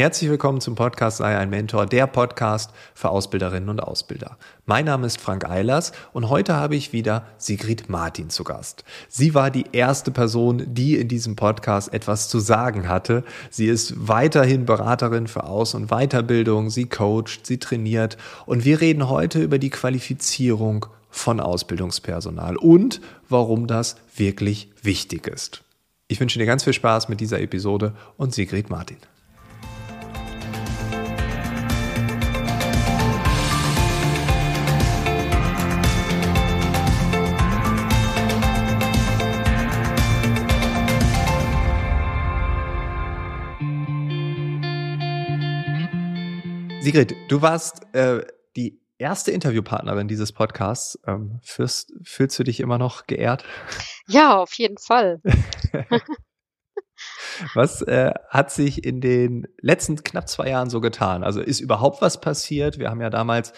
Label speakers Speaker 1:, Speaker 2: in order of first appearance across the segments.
Speaker 1: Herzlich willkommen zum Podcast Sei ein Mentor, der Podcast für Ausbilderinnen und Ausbilder. Mein Name ist Frank Eilers und heute habe ich wieder Sigrid Martin zu Gast. Sie war die erste Person, die in diesem Podcast etwas zu sagen hatte. Sie ist weiterhin Beraterin für Aus- und Weiterbildung, sie coacht, sie trainiert und wir reden heute über die Qualifizierung von Ausbildungspersonal und warum das wirklich wichtig ist. Ich wünsche dir ganz viel Spaß mit dieser Episode und Sigrid Martin. Sigrid, du warst äh, die erste Interviewpartnerin dieses Podcasts. Ähm, fühlst, fühlst du dich immer noch geehrt?
Speaker 2: Ja, auf jeden Fall.
Speaker 1: was äh, hat sich in den letzten knapp zwei Jahren so getan? Also ist überhaupt was passiert? Wir haben ja damals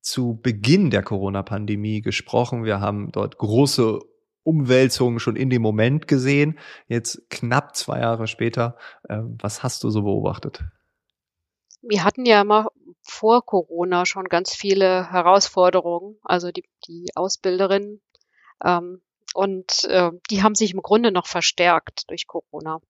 Speaker 1: zu Beginn der Corona-Pandemie gesprochen. Wir haben dort große Umwälzungen schon in dem Moment gesehen. Jetzt knapp zwei Jahre später, äh, was hast du so beobachtet?
Speaker 2: Wir hatten ja immer vor Corona schon ganz viele Herausforderungen, also die, die Ausbilderinnen. Ähm, und äh, die haben sich im Grunde noch verstärkt durch Corona.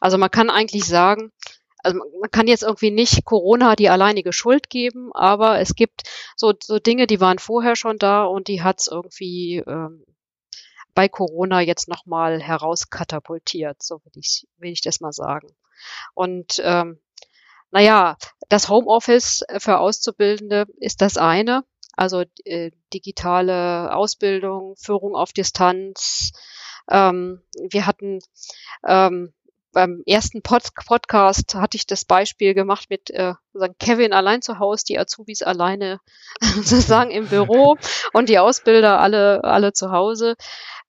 Speaker 2: Also man kann eigentlich sagen, also man kann jetzt irgendwie nicht Corona die alleinige Schuld geben, aber es gibt so, so Dinge, die waren vorher schon da und die hat's irgendwie ähm, bei Corona jetzt nochmal herauskatapultiert, so will ich, will ich das mal sagen. Und ähm, naja, das Homeoffice für Auszubildende ist das eine, also äh, digitale Ausbildung, Führung auf Distanz. Ähm, wir hatten ähm, beim ersten Pod Podcast hatte ich das Beispiel gemacht mit äh, Kevin allein zu Hause, die Azubis alleine sozusagen im Büro und die Ausbilder alle alle zu Hause.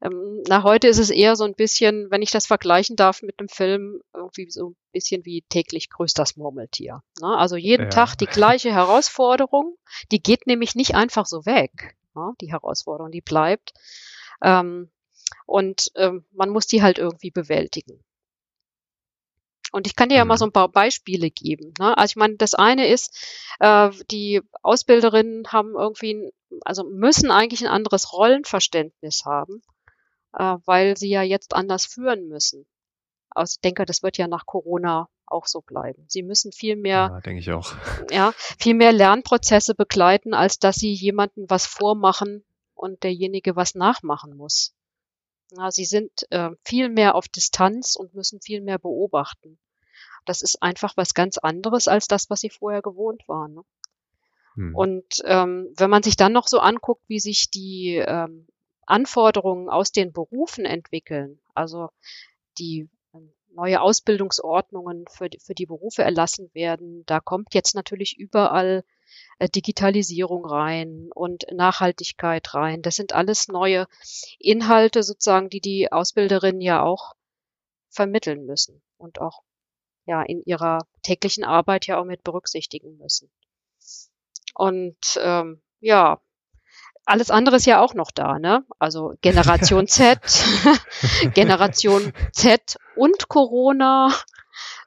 Speaker 2: Ähm, na, heute ist es eher so ein bisschen, wenn ich das vergleichen darf mit einem Film, irgendwie so ein bisschen wie täglich grüßt das Murmeltier. Ne? Also jeden ja. Tag die gleiche Herausforderung, die geht nämlich nicht einfach so weg. Ne? Die Herausforderung, die bleibt. Ähm, und ähm, man muss die halt irgendwie bewältigen. Und ich kann dir ja mal mhm. so ein paar Beispiele geben. Ne? Also ich meine, das eine ist, äh, die Ausbilderinnen haben irgendwie, also müssen eigentlich ein anderes Rollenverständnis haben äh, weil sie ja jetzt anders führen müssen. Also ich denke, das wird ja nach Corona auch so bleiben. Sie müssen viel mehr,
Speaker 1: ja, denke ich auch.
Speaker 2: Ja, viel mehr Lernprozesse begleiten, als dass sie jemanden was vormachen und derjenige was nachmachen muss. Ja, sie sind äh, viel mehr auf Distanz und müssen viel mehr beobachten. Das ist einfach was ganz anderes als das, was sie vorher gewohnt waren. Ne? Hm. Und ähm, wenn man sich dann noch so anguckt, wie sich die ähm, Anforderungen aus den Berufen entwickeln, also die ähm, neue Ausbildungsordnungen für die, für die Berufe erlassen werden, da kommt jetzt natürlich überall Digitalisierung rein und Nachhaltigkeit rein. Das sind alles neue Inhalte sozusagen, die die Ausbilderinnen ja auch vermitteln müssen und auch ja in ihrer täglichen Arbeit ja auch mit berücksichtigen müssen. Und ähm, ja, alles andere ist ja auch noch da, ne? Also Generation Z, Generation Z und Corona,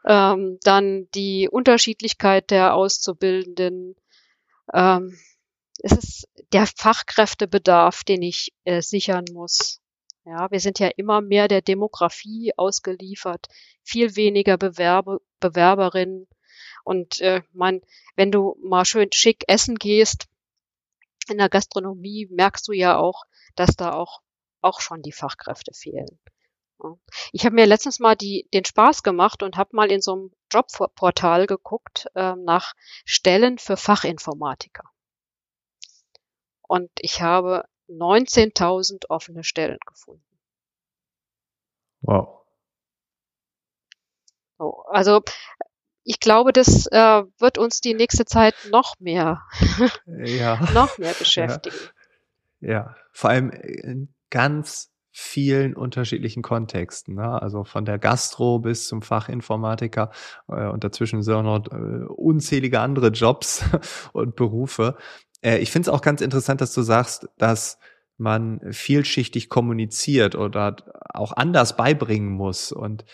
Speaker 2: ähm, dann die Unterschiedlichkeit der Auszubildenden. Ähm, es ist der Fachkräftebedarf, den ich äh, sichern muss. Ja, wir sind ja immer mehr der Demografie ausgeliefert, viel weniger Bewerbe, Bewerberinnen. Und äh, man, wenn du mal schön schick essen gehst, in der Gastronomie merkst du ja auch, dass da auch, auch schon die Fachkräfte fehlen. Ich habe mir letztens mal die, den Spaß gemacht und habe mal in so einem Jobportal geguckt äh, nach Stellen für Fachinformatiker. Und ich habe 19.000 offene Stellen gefunden.
Speaker 1: Wow.
Speaker 2: So, also ich glaube, das äh, wird uns die nächste Zeit noch mehr, ja. noch mehr beschäftigen.
Speaker 1: Ja. ja. vor allem in ganz vielen unterschiedlichen Kontexten. Ne? Also von der Gastro bis zum Fachinformatiker äh, und dazwischen sind auch noch äh, unzählige andere Jobs und Berufe. Äh, ich finde es auch ganz interessant, dass du sagst, dass man vielschichtig kommuniziert oder auch anders beibringen muss. Und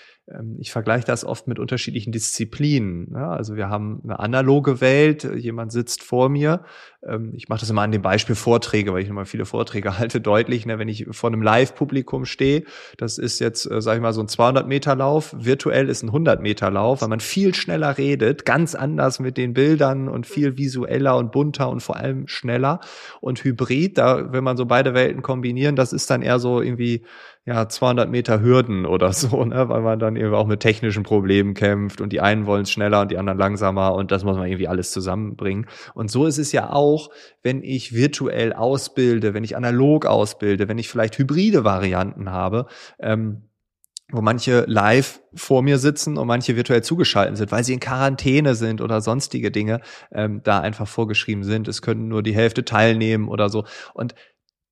Speaker 1: ich vergleiche das oft mit unterschiedlichen Disziplinen. Ne? Also wir haben eine analoge Welt, jemand sitzt vor mir. Ähm, ich mache das immer an dem Beispiel Vorträge, weil ich immer viele Vorträge halte, deutlich. Ne? Wenn ich vor einem Live-Publikum stehe, das ist jetzt, äh, sage ich mal, so ein 200-Meter-Lauf. Virtuell ist ein 100-Meter-Lauf, weil man viel schneller redet, ganz anders mit den Bildern und viel visueller und bunter und vor allem schneller. Und Hybrid, da, wenn man so beide Welten kombinieren, das ist dann eher so irgendwie ja 200 Meter Hürden oder so, ne? weil man dann irgendwie auch mit technischen Problemen kämpft und die einen wollen es schneller und die anderen langsamer und das muss man irgendwie alles zusammenbringen. Und so ist es ja auch, wenn ich virtuell ausbilde, wenn ich analog ausbilde, wenn ich vielleicht hybride Varianten habe. Ähm, wo manche live vor mir sitzen und manche virtuell zugeschaltet sind, weil sie in Quarantäne sind oder sonstige Dinge ähm, da einfach vorgeschrieben sind. Es können nur die Hälfte teilnehmen oder so. Und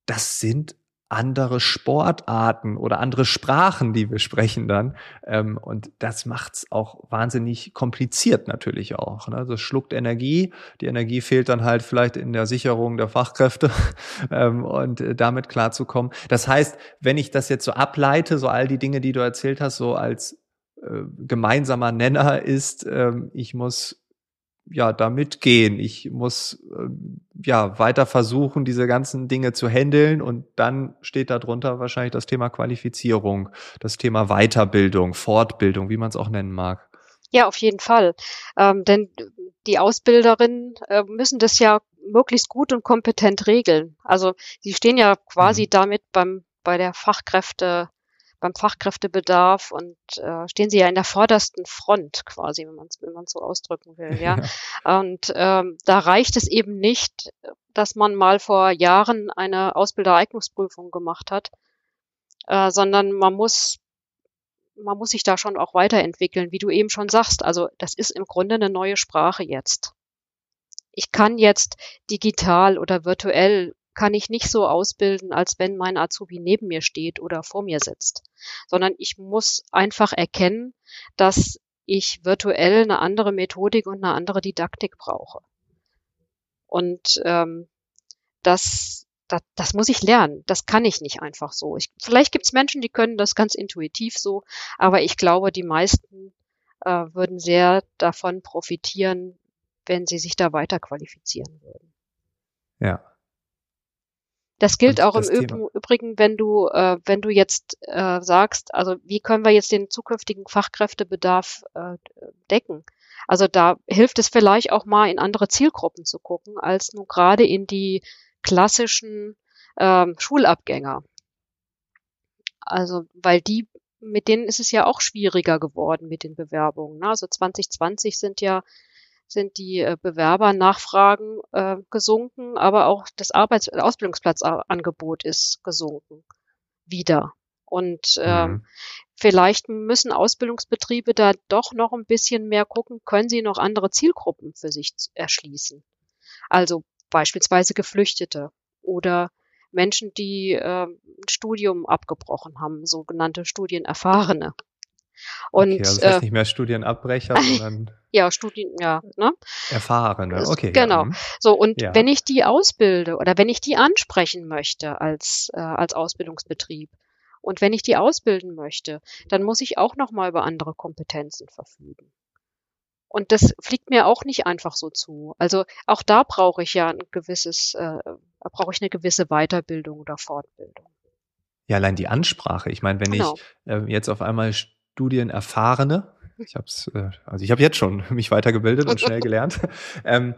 Speaker 1: das sind andere Sportarten oder andere Sprachen, die wir sprechen dann. Ähm, und das macht's auch wahnsinnig kompliziert natürlich auch. Ne? Das schluckt Energie. Die Energie fehlt dann halt vielleicht in der Sicherung der Fachkräfte ähm, und äh, damit klarzukommen. Das heißt, wenn ich das jetzt so ableite, so all die Dinge, die du erzählt hast, so als äh, gemeinsamer Nenner ist, ähm, ich muss ja, da mitgehen. Ich muss äh, ja weiter versuchen, diese ganzen Dinge zu handeln und dann steht darunter wahrscheinlich das Thema Qualifizierung, das Thema Weiterbildung, Fortbildung, wie man es auch nennen mag.
Speaker 2: Ja, auf jeden Fall. Ähm, denn die Ausbilderinnen äh, müssen das ja möglichst gut und kompetent regeln. Also sie stehen ja quasi mhm. damit beim bei der Fachkräfte beim Fachkräftebedarf und äh, stehen sie ja in der vordersten Front quasi, wenn man es wenn man's so ausdrücken will. Ja. ja. Und ähm, da reicht es eben nicht, dass man mal vor Jahren eine Ausbildereignungsprüfung gemacht hat, äh, sondern man muss man muss sich da schon auch weiterentwickeln, wie du eben schon sagst. Also das ist im Grunde eine neue Sprache jetzt. Ich kann jetzt digital oder virtuell kann ich nicht so ausbilden, als wenn mein Azubi neben mir steht oder vor mir sitzt, sondern ich muss einfach erkennen, dass ich virtuell eine andere Methodik und eine andere Didaktik brauche. Und ähm, das, das, das muss ich lernen. Das kann ich nicht einfach so. Ich, vielleicht gibt es Menschen, die können das ganz intuitiv so, aber ich glaube, die meisten äh, würden sehr davon profitieren, wenn sie sich da weiter qualifizieren würden.
Speaker 1: Ja,
Speaker 2: das gilt Und auch das im Thema. Übrigen, wenn du, äh, wenn du jetzt äh, sagst, also wie können wir jetzt den zukünftigen Fachkräftebedarf äh, decken? Also da hilft es vielleicht auch mal in andere Zielgruppen zu gucken, als nur gerade in die klassischen ähm, Schulabgänger. Also, weil die, mit denen ist es ja auch schwieriger geworden mit den Bewerbungen. Ne? Also 2020 sind ja sind die äh, Bewerbernachfragen äh, gesunken, aber auch das Arbeits- Ausbildungsplatzangebot ist gesunken wieder. Und äh, mhm. vielleicht müssen Ausbildungsbetriebe da doch noch ein bisschen mehr gucken, können sie noch andere Zielgruppen für sich erschließen. Also beispielsweise Geflüchtete oder Menschen, die äh, ein Studium abgebrochen haben, sogenannte Studienerfahrene.
Speaker 1: Und, okay, also das heißt äh, nicht mehr Studienabbrecher, sondern
Speaker 2: ja, Studien, ja, ne?
Speaker 1: Erfahrene, okay.
Speaker 2: Genau. Ja. Mhm. So, und ja. wenn ich die ausbilde oder wenn ich die ansprechen möchte als, äh, als Ausbildungsbetrieb und wenn ich die ausbilden möchte, dann muss ich auch nochmal über andere Kompetenzen verfügen. Und das fliegt mir auch nicht einfach so zu. Also auch da brauche ich ja ein gewisses, äh, brauche ich eine gewisse Weiterbildung oder Fortbildung.
Speaker 1: Ja, allein die Ansprache. Ich meine, wenn genau. ich äh, jetzt auf einmal Studienerfahrene. Ich habe äh, also ich habe jetzt schon mich weitergebildet und schnell gelernt. Ähm,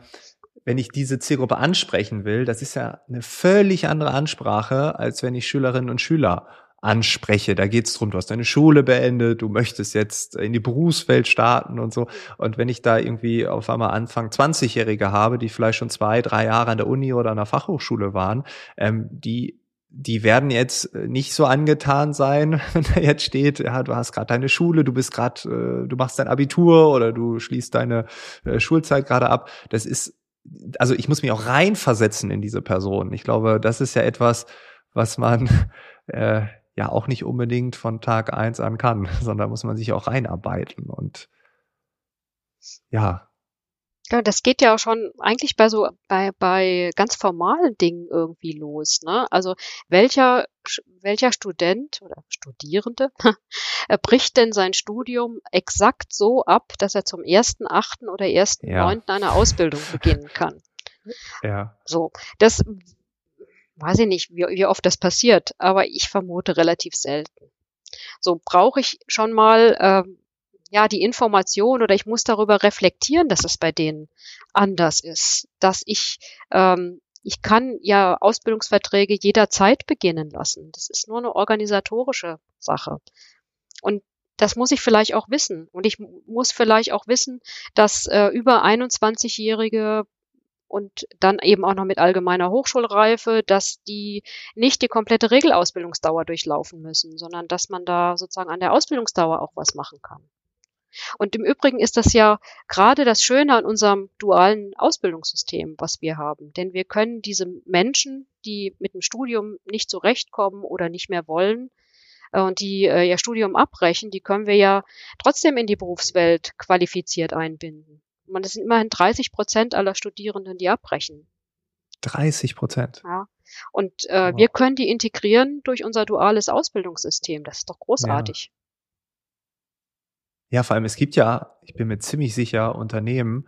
Speaker 1: wenn ich diese Zielgruppe ansprechen will, das ist ja eine völlig andere Ansprache, als wenn ich Schülerinnen und Schüler anspreche. Da geht es darum, du hast deine Schule beendet, du möchtest jetzt in die Berufswelt starten und so. Und wenn ich da irgendwie auf einmal Anfang 20-Jährige habe, die vielleicht schon zwei, drei Jahre an der Uni oder an der Fachhochschule waren, ähm, die die werden jetzt äh, nicht so angetan sein, wenn da jetzt steht, ja, du hast gerade deine Schule, du bist gerade, äh, du machst dein Abitur oder du schließt deine äh, Schulzeit gerade ab. Das ist, also ich muss mich auch reinversetzen in diese Person. Ich glaube, das ist ja etwas, was man äh, ja auch nicht unbedingt von Tag eins an kann, sondern muss man sich auch reinarbeiten und ja,
Speaker 2: Ja, das geht ja auch schon eigentlich bei so bei, bei ganz formalen Dingen irgendwie los. Ne? Also welcher welcher Student oder Studierende bricht denn sein Studium exakt so ab, dass er zum ersten achten oder ersten neunten ja. eine Ausbildung beginnen kann?
Speaker 1: Ja.
Speaker 2: So, das weiß ich nicht, wie, wie oft das passiert, aber ich vermute relativ selten. So brauche ich schon mal ähm, ja die Information oder ich muss darüber reflektieren, dass es bei denen anders ist, dass ich ähm, ich kann ja Ausbildungsverträge jederzeit beginnen lassen. Das ist nur eine organisatorische Sache. Und das muss ich vielleicht auch wissen. Und ich muss vielleicht auch wissen, dass äh, über 21-Jährige und dann eben auch noch mit allgemeiner Hochschulreife, dass die nicht die komplette Regelausbildungsdauer durchlaufen müssen, sondern dass man da sozusagen an der Ausbildungsdauer auch was machen kann. Und im Übrigen ist das ja gerade das Schöne an unserem dualen Ausbildungssystem, was wir haben. Denn wir können diese Menschen, die mit dem Studium nicht zurechtkommen oder nicht mehr wollen, äh, und die äh, ihr Studium abbrechen, die können wir ja trotzdem in die Berufswelt qualifiziert einbinden. Man, das sind immerhin 30 Prozent aller Studierenden, die abbrechen.
Speaker 1: 30 Prozent.
Speaker 2: Ja. Und äh, wow. wir können die integrieren durch unser duales Ausbildungssystem. Das ist doch großartig.
Speaker 1: Ja. Ja, vor allem, es gibt ja, ich bin mir ziemlich sicher, Unternehmen,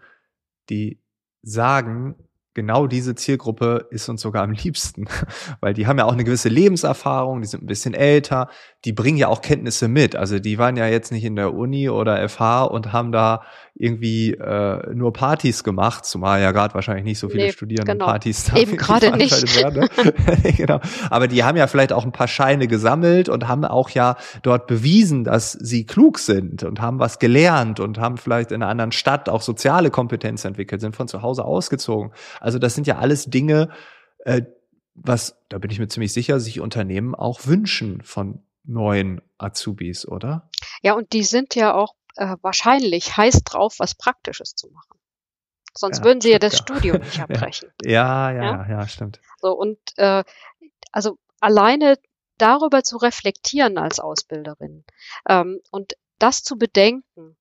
Speaker 1: die sagen, genau diese Zielgruppe ist uns sogar am liebsten, weil die haben ja auch eine gewisse Lebenserfahrung, die sind ein bisschen älter, die bringen ja auch Kenntnisse mit. Also die waren ja jetzt nicht in der Uni oder FH und haben da irgendwie äh, nur Partys gemacht, zumal ja gerade wahrscheinlich nicht so viele nee, Studierende
Speaker 2: genau.
Speaker 1: Partys
Speaker 2: da Eben gerade nicht.
Speaker 1: Werden, ne? genau. Aber die haben ja vielleicht auch ein paar Scheine gesammelt und haben auch ja dort bewiesen, dass sie klug sind und haben was gelernt und haben vielleicht in einer anderen Stadt auch soziale Kompetenz entwickelt, sind von zu Hause ausgezogen. Also das sind ja alles Dinge, äh, was, da bin ich mir ziemlich sicher, sich Unternehmen auch wünschen von neuen Azubis, oder?
Speaker 2: Ja, und die sind ja auch äh, wahrscheinlich heiß drauf, was Praktisches zu machen. Sonst ja, würden sie ja das ja. Studium nicht abbrechen.
Speaker 1: Ja, ja, ja, ja, stimmt.
Speaker 2: So, und äh, also alleine darüber zu reflektieren als Ausbilderin ähm, und das zu bedenken,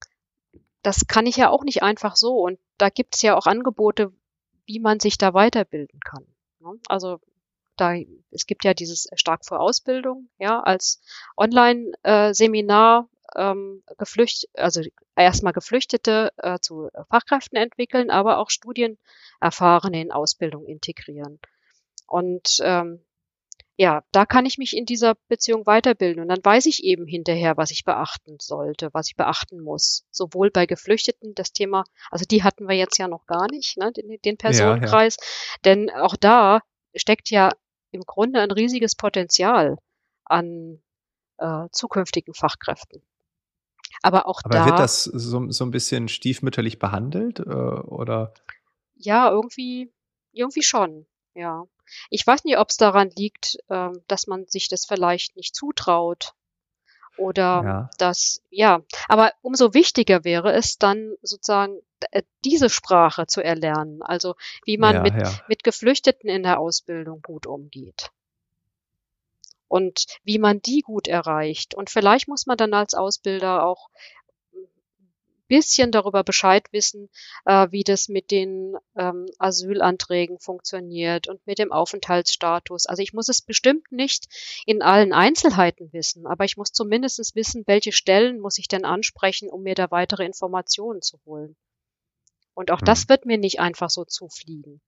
Speaker 2: das kann ich ja auch nicht einfach so. Und da gibt es ja auch Angebote, wie man sich da weiterbilden kann. Ne? Also da, es gibt ja dieses Stark vor Ausbildung, ja, als Online-Seminar, ähm, geflücht, also erstmal Geflüchtete äh, zu Fachkräften entwickeln, aber auch Studienerfahrene in Ausbildung integrieren. Und ähm, ja, da kann ich mich in dieser Beziehung weiterbilden und dann weiß ich eben hinterher, was ich beachten sollte, was ich beachten muss. Sowohl bei Geflüchteten das Thema, also die hatten wir jetzt ja noch gar nicht, ne, den, den Personenkreis, ja, ja. denn auch da steckt ja im Grunde ein riesiges Potenzial an äh, zukünftigen Fachkräften. Aber auch
Speaker 1: Aber
Speaker 2: da.
Speaker 1: wird das so, so ein bisschen stiefmütterlich behandelt, äh, oder?
Speaker 2: Ja, irgendwie, irgendwie schon, ja. Ich weiß nicht, ob es daran liegt, äh, dass man sich das vielleicht nicht zutraut oder ja. dass, ja, aber umso wichtiger wäre es dann sozusagen äh, diese Sprache zu erlernen, also wie man ja, mit, ja. mit Geflüchteten in der Ausbildung gut umgeht und wie man die gut erreicht. Und vielleicht muss man dann als Ausbilder auch bisschen darüber Bescheid wissen, äh, wie das mit den ähm, Asylanträgen funktioniert und mit dem Aufenthaltsstatus. Also ich muss es bestimmt nicht in allen Einzelheiten wissen, aber ich muss zumindest wissen, welche Stellen muss ich denn ansprechen, um mir da weitere Informationen zu holen. Und auch hm. das wird mir nicht einfach so zufliegen.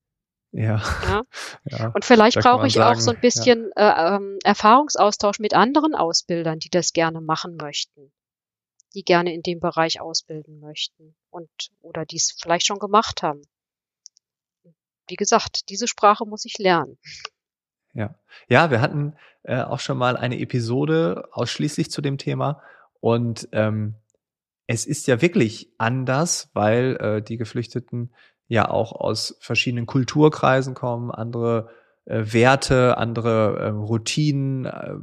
Speaker 1: Ja.
Speaker 2: ja. ja. Und vielleicht brauche ich sagen, auch so ein bisschen ja. äh, ähm, Erfahrungsaustausch mit anderen Ausbildern, die das gerne machen möchten, die gerne in dem Bereich ausbilden möchten und oder die es vielleicht schon gemacht haben. Wie gesagt, diese Sprache muss ich lernen.
Speaker 1: Ja, ja, wir hatten äh, auch schon mal eine Episode ausschließlich zu dem Thema und ähm, es ist ja wirklich anders, weil äh, die Geflüchteten ja auch aus verschiedenen Kulturkreisen kommen, andere äh, Werte, andere äh, Routinen, äh,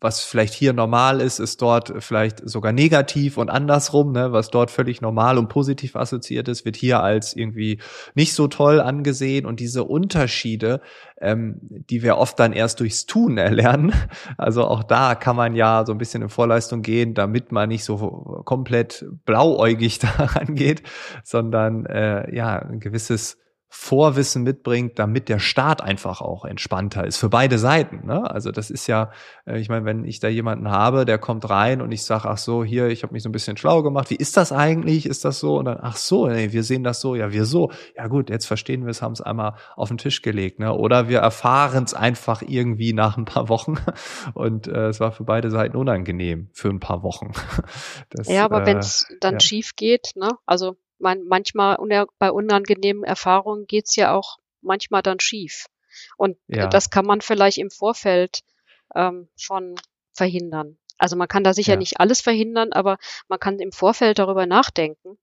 Speaker 1: was vielleicht hier normal ist, ist dort vielleicht sogar negativ und andersrum, ne? was dort völlig normal und positiv assoziiert ist, wird hier als irgendwie nicht so toll angesehen. Und diese Unterschiede, ähm, die wir oft dann erst durchs Tun erlernen, also auch da kann man ja so ein bisschen in Vorleistung gehen, damit man nicht so komplett blauäugig daran geht, sondern äh, ja, ein gewisses Vorwissen mitbringt, damit der Start einfach auch entspannter ist für beide Seiten. Ne? Also das ist ja, äh, ich meine, wenn ich da jemanden habe, der kommt rein und ich sage, ach so, hier, ich habe mich so ein bisschen schlau gemacht, wie ist das eigentlich? Ist das so? Und dann, ach so, nee, wir sehen das so, ja, wir so. Ja gut, jetzt verstehen wir es, haben es einmal auf den Tisch gelegt. Ne? Oder wir erfahren es einfach irgendwie nach ein paar Wochen und äh, es war für beide Seiten unangenehm für ein paar Wochen.
Speaker 2: Das, ja, aber äh, wenn es dann ja. schief geht, ne? also man, manchmal bei unangenehmen Erfahrungen geht's ja auch manchmal dann schief. Und ja. das kann man vielleicht im Vorfeld ähm, schon verhindern. Also man kann da sicher ja. nicht alles verhindern, aber man kann im Vorfeld darüber nachdenken.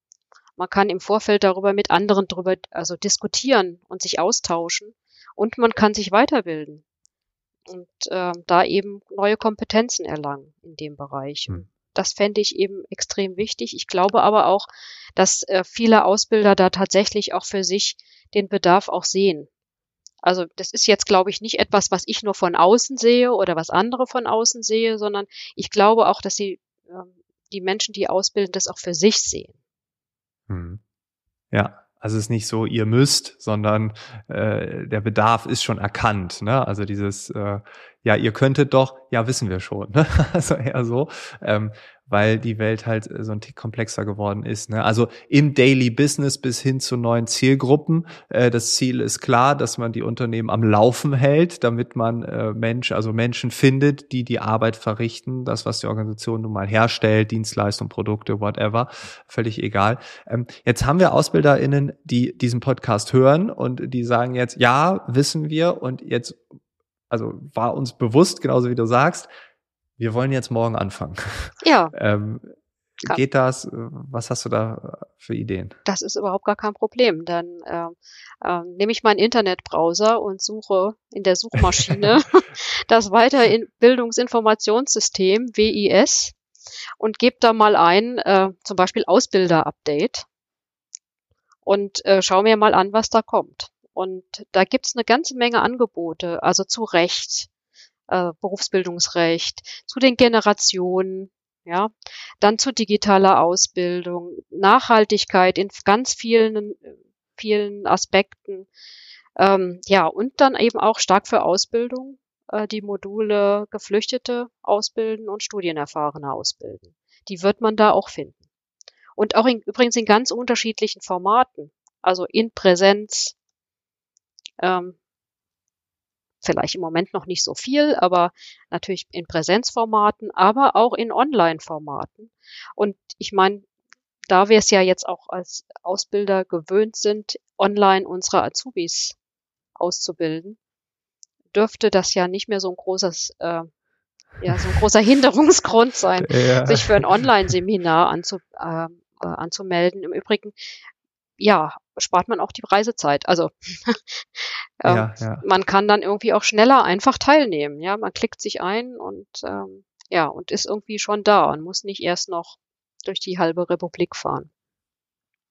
Speaker 2: Man kann im Vorfeld darüber mit anderen darüber, also diskutieren und sich austauschen. Und man kann sich weiterbilden und äh, da eben neue Kompetenzen erlangen in dem Bereich. Hm. Das fände ich eben extrem wichtig. Ich glaube aber auch, dass äh, viele Ausbilder da tatsächlich auch für sich den Bedarf auch sehen. Also das ist jetzt, glaube ich, nicht etwas, was ich nur von außen sehe oder was andere von außen sehe, sondern ich glaube auch, dass sie äh, die Menschen, die ausbilden, das auch für sich sehen.
Speaker 1: Hm. Ja, also es ist nicht so, ihr müsst, sondern äh, der Bedarf ist schon erkannt. Ne? Also dieses, äh, ja, ihr könntet doch, ja, wissen wir schon. Ne? Also eher so, ähm, weil die Welt halt äh, so ein Tick komplexer geworden ist. Ne? Also im Daily Business bis hin zu neuen Zielgruppen. Äh, das Ziel ist klar, dass man die Unternehmen am Laufen hält, damit man äh, Mensch, also Menschen findet, die die Arbeit verrichten, das, was die Organisation nun mal herstellt, Dienstleistungen, Produkte, whatever, völlig egal. Ähm, jetzt haben wir AusbilderInnen, die diesen Podcast hören und die sagen jetzt, ja, wissen wir und jetzt also war uns bewusst, genauso wie du sagst, wir wollen jetzt morgen anfangen.
Speaker 2: Ja.
Speaker 1: ähm, geht das? Was hast du da für Ideen?
Speaker 2: Das ist überhaupt gar kein Problem. Dann äh, äh, nehme ich meinen Internetbrowser und suche in der Suchmaschine das Weiterbildungsinformationssystem WIS und gebe da mal ein, äh, zum Beispiel Ausbilder-Update und äh, schau mir mal an, was da kommt. Und da gibt's eine ganze Menge Angebote, also zu Recht, äh, Berufsbildungsrecht, zu den Generationen, ja, dann zu digitaler Ausbildung, Nachhaltigkeit in ganz vielen, vielen Aspekten, ähm, ja, und dann eben auch stark für Ausbildung, äh, die Module Geflüchtete ausbilden und Studienerfahrene ausbilden. Die wird man da auch finden. Und auch in, übrigens in ganz unterschiedlichen Formaten, also in Präsenz, ähm, vielleicht im Moment noch nicht so viel, aber natürlich in Präsenzformaten, aber auch in Online-Formaten. Und ich meine, da wir es ja jetzt auch als Ausbilder gewöhnt sind, online unsere Azubis auszubilden, dürfte das ja nicht mehr so ein großes, äh, ja, so ein großer Hinderungsgrund sein, ja. sich für ein Online-Seminar anzu, äh, äh, anzumelden. Im Übrigen ja, spart man auch die Reisezeit. Also ähm, ja, ja. man kann dann irgendwie auch schneller einfach teilnehmen. Ja, man klickt sich ein und ähm, ja und ist irgendwie schon da und muss nicht erst noch durch die halbe Republik fahren.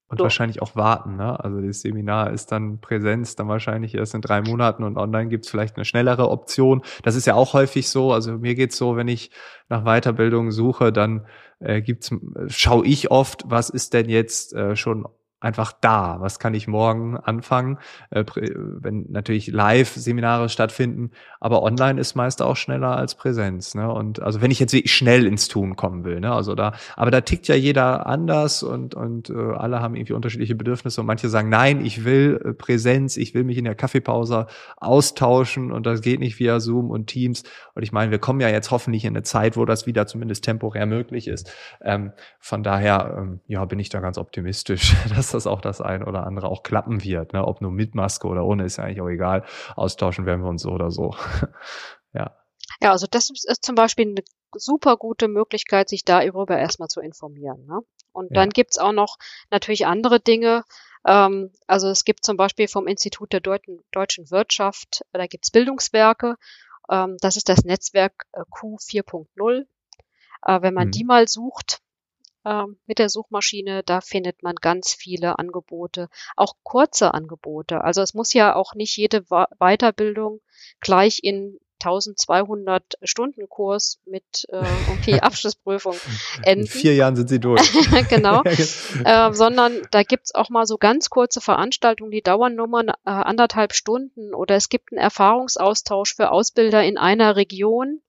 Speaker 1: Und so. wahrscheinlich auch warten, ne? Also das Seminar ist dann Präsenz, dann wahrscheinlich erst in drei Monaten und online gibt's vielleicht eine schnellere Option. Das ist ja auch häufig so. Also mir geht's so, wenn ich nach Weiterbildung suche, dann äh, gibt's, schaue ich oft, was ist denn jetzt äh, schon einfach da. Was kann ich morgen anfangen? Äh, wenn natürlich Live-Seminare stattfinden, aber online ist meist auch schneller als Präsenz. Ne? Und also wenn ich jetzt wirklich schnell ins Tun kommen will, ne? also da, aber da tickt ja jeder anders und und äh, alle haben irgendwie unterschiedliche Bedürfnisse und manche sagen, nein, ich will äh, Präsenz, ich will mich in der Kaffeepause austauschen und das geht nicht via Zoom und Teams. Und ich meine, wir kommen ja jetzt hoffentlich in eine Zeit, wo das wieder zumindest temporär möglich ist. Ähm, von daher, ähm, ja, bin ich da ganz optimistisch, dass das auch das ein oder andere auch klappen wird. Ne? Ob nur mit Maske oder ohne, ist ja eigentlich auch egal. Austauschen werden wir uns so oder so. ja.
Speaker 2: Ja, also das ist zum Beispiel eine super gute Möglichkeit, sich darüber erstmal zu informieren. Ne? Und dann ja. gibt's auch noch natürlich andere Dinge. Ähm, also es gibt zum Beispiel vom Institut der Deuten, deutschen Wirtschaft, da gibt's Bildungswerke Ähm, das ist das Netzwerk äh, Q4.0. Äh, wenn man mhm. die mal sucht, ähm, mit der Suchmaschine, da findet man ganz viele Angebote, auch kurze Angebote. Also es muss ja auch nicht jede Weiterbildung gleich in 1200 Stunden Kurs mit äh, okay, Abschlussprüfung
Speaker 1: enden. In vier Jahren sind sie durch.
Speaker 2: genau. äh, sondern da gibt's auch mal so ganz kurze Veranstaltungen, die dauern nur mal äh, anderthalb Stunden oder es gibt einen Erfahrungsaustausch für Ausbilder in einer Region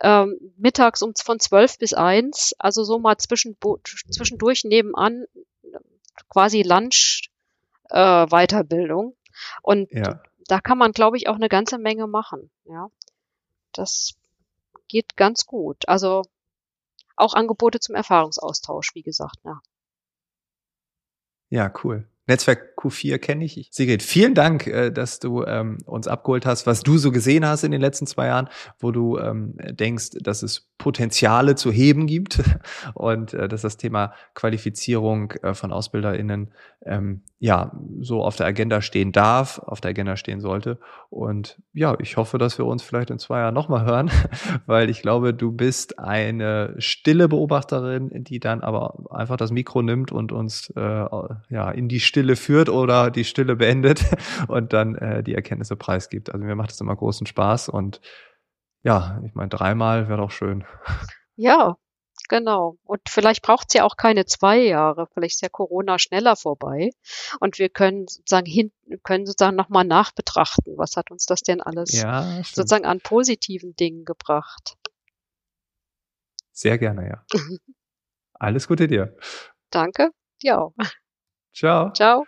Speaker 2: ähm, mittags um von zwölf bis eins, also so mal zwischen, zwischendurch nebenan quasi Lunch äh, Weiterbildung. Und ja. da kann man, glaube ich, auch eine ganze Menge machen. Ja, das geht ganz gut. Also auch Angebote zum Erfahrungsaustausch, wie gesagt. Ja,
Speaker 1: ja cool. Netzwerk Q4 kenne ich. Sigrid, vielen Dank, äh, dass du ähm, uns abgeholt hast, was du so gesehen hast in den letzten zwei Jahren, wo du ähm, denkst, dass es Potenziale zu heben gibt und äh, dass das Thema Qualifizierung äh, von AusbilderInnen ähm, ja so auf der Agenda stehen darf, auf der Agenda stehen sollte. Und ja, ich hoffe, dass wir uns vielleicht in zwei Jahren nochmal hören, weil ich glaube, du bist eine stille Beobachterin, die dann aber einfach das Mikro nimmt und uns äh, ja in die Stille führt oder die Stille beendet und dann äh, die Erkenntnisse preisgibt. Also mir macht es immer großen Spaß und ja, ich meine, dreimal wäre doch schön.
Speaker 2: Ja, genau. Und vielleicht braucht es ja auch keine zwei Jahre. Vielleicht ist ja Corona schneller vorbei. Und wir können sozusagen hinten, können sozusagen nochmal nachbetrachten. Was hat uns das denn alles ja, sozusagen an positiven Dingen gebracht?
Speaker 1: Sehr gerne, ja. Alles Gute dir.
Speaker 2: Danke, auch.
Speaker 1: Ciao.
Speaker 2: Ciao.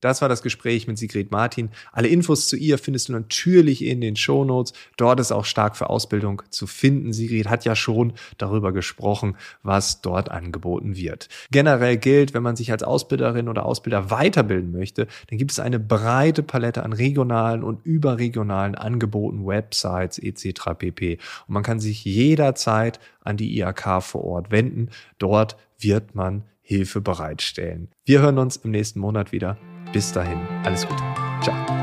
Speaker 1: Das war das Gespräch mit Sigrid Martin. Alle Infos zu ihr findest du natürlich in den Show Notes. Dort ist auch stark für Ausbildung zu finden. Sigrid hat ja schon darüber gesprochen, was dort angeboten wird. Generell gilt, wenn man sich als Ausbilderin oder Ausbilder weiterbilden möchte, dann gibt es eine breite Palette an regionalen und überregionalen Angeboten, Websites etc. pp. Und man kann sich jederzeit an die IAK vor Ort wenden. Dort wird man Hilfe bereitstellen. Wir hören uns im nächsten Monat wieder. Bis dahin, alles Gute. Ciao.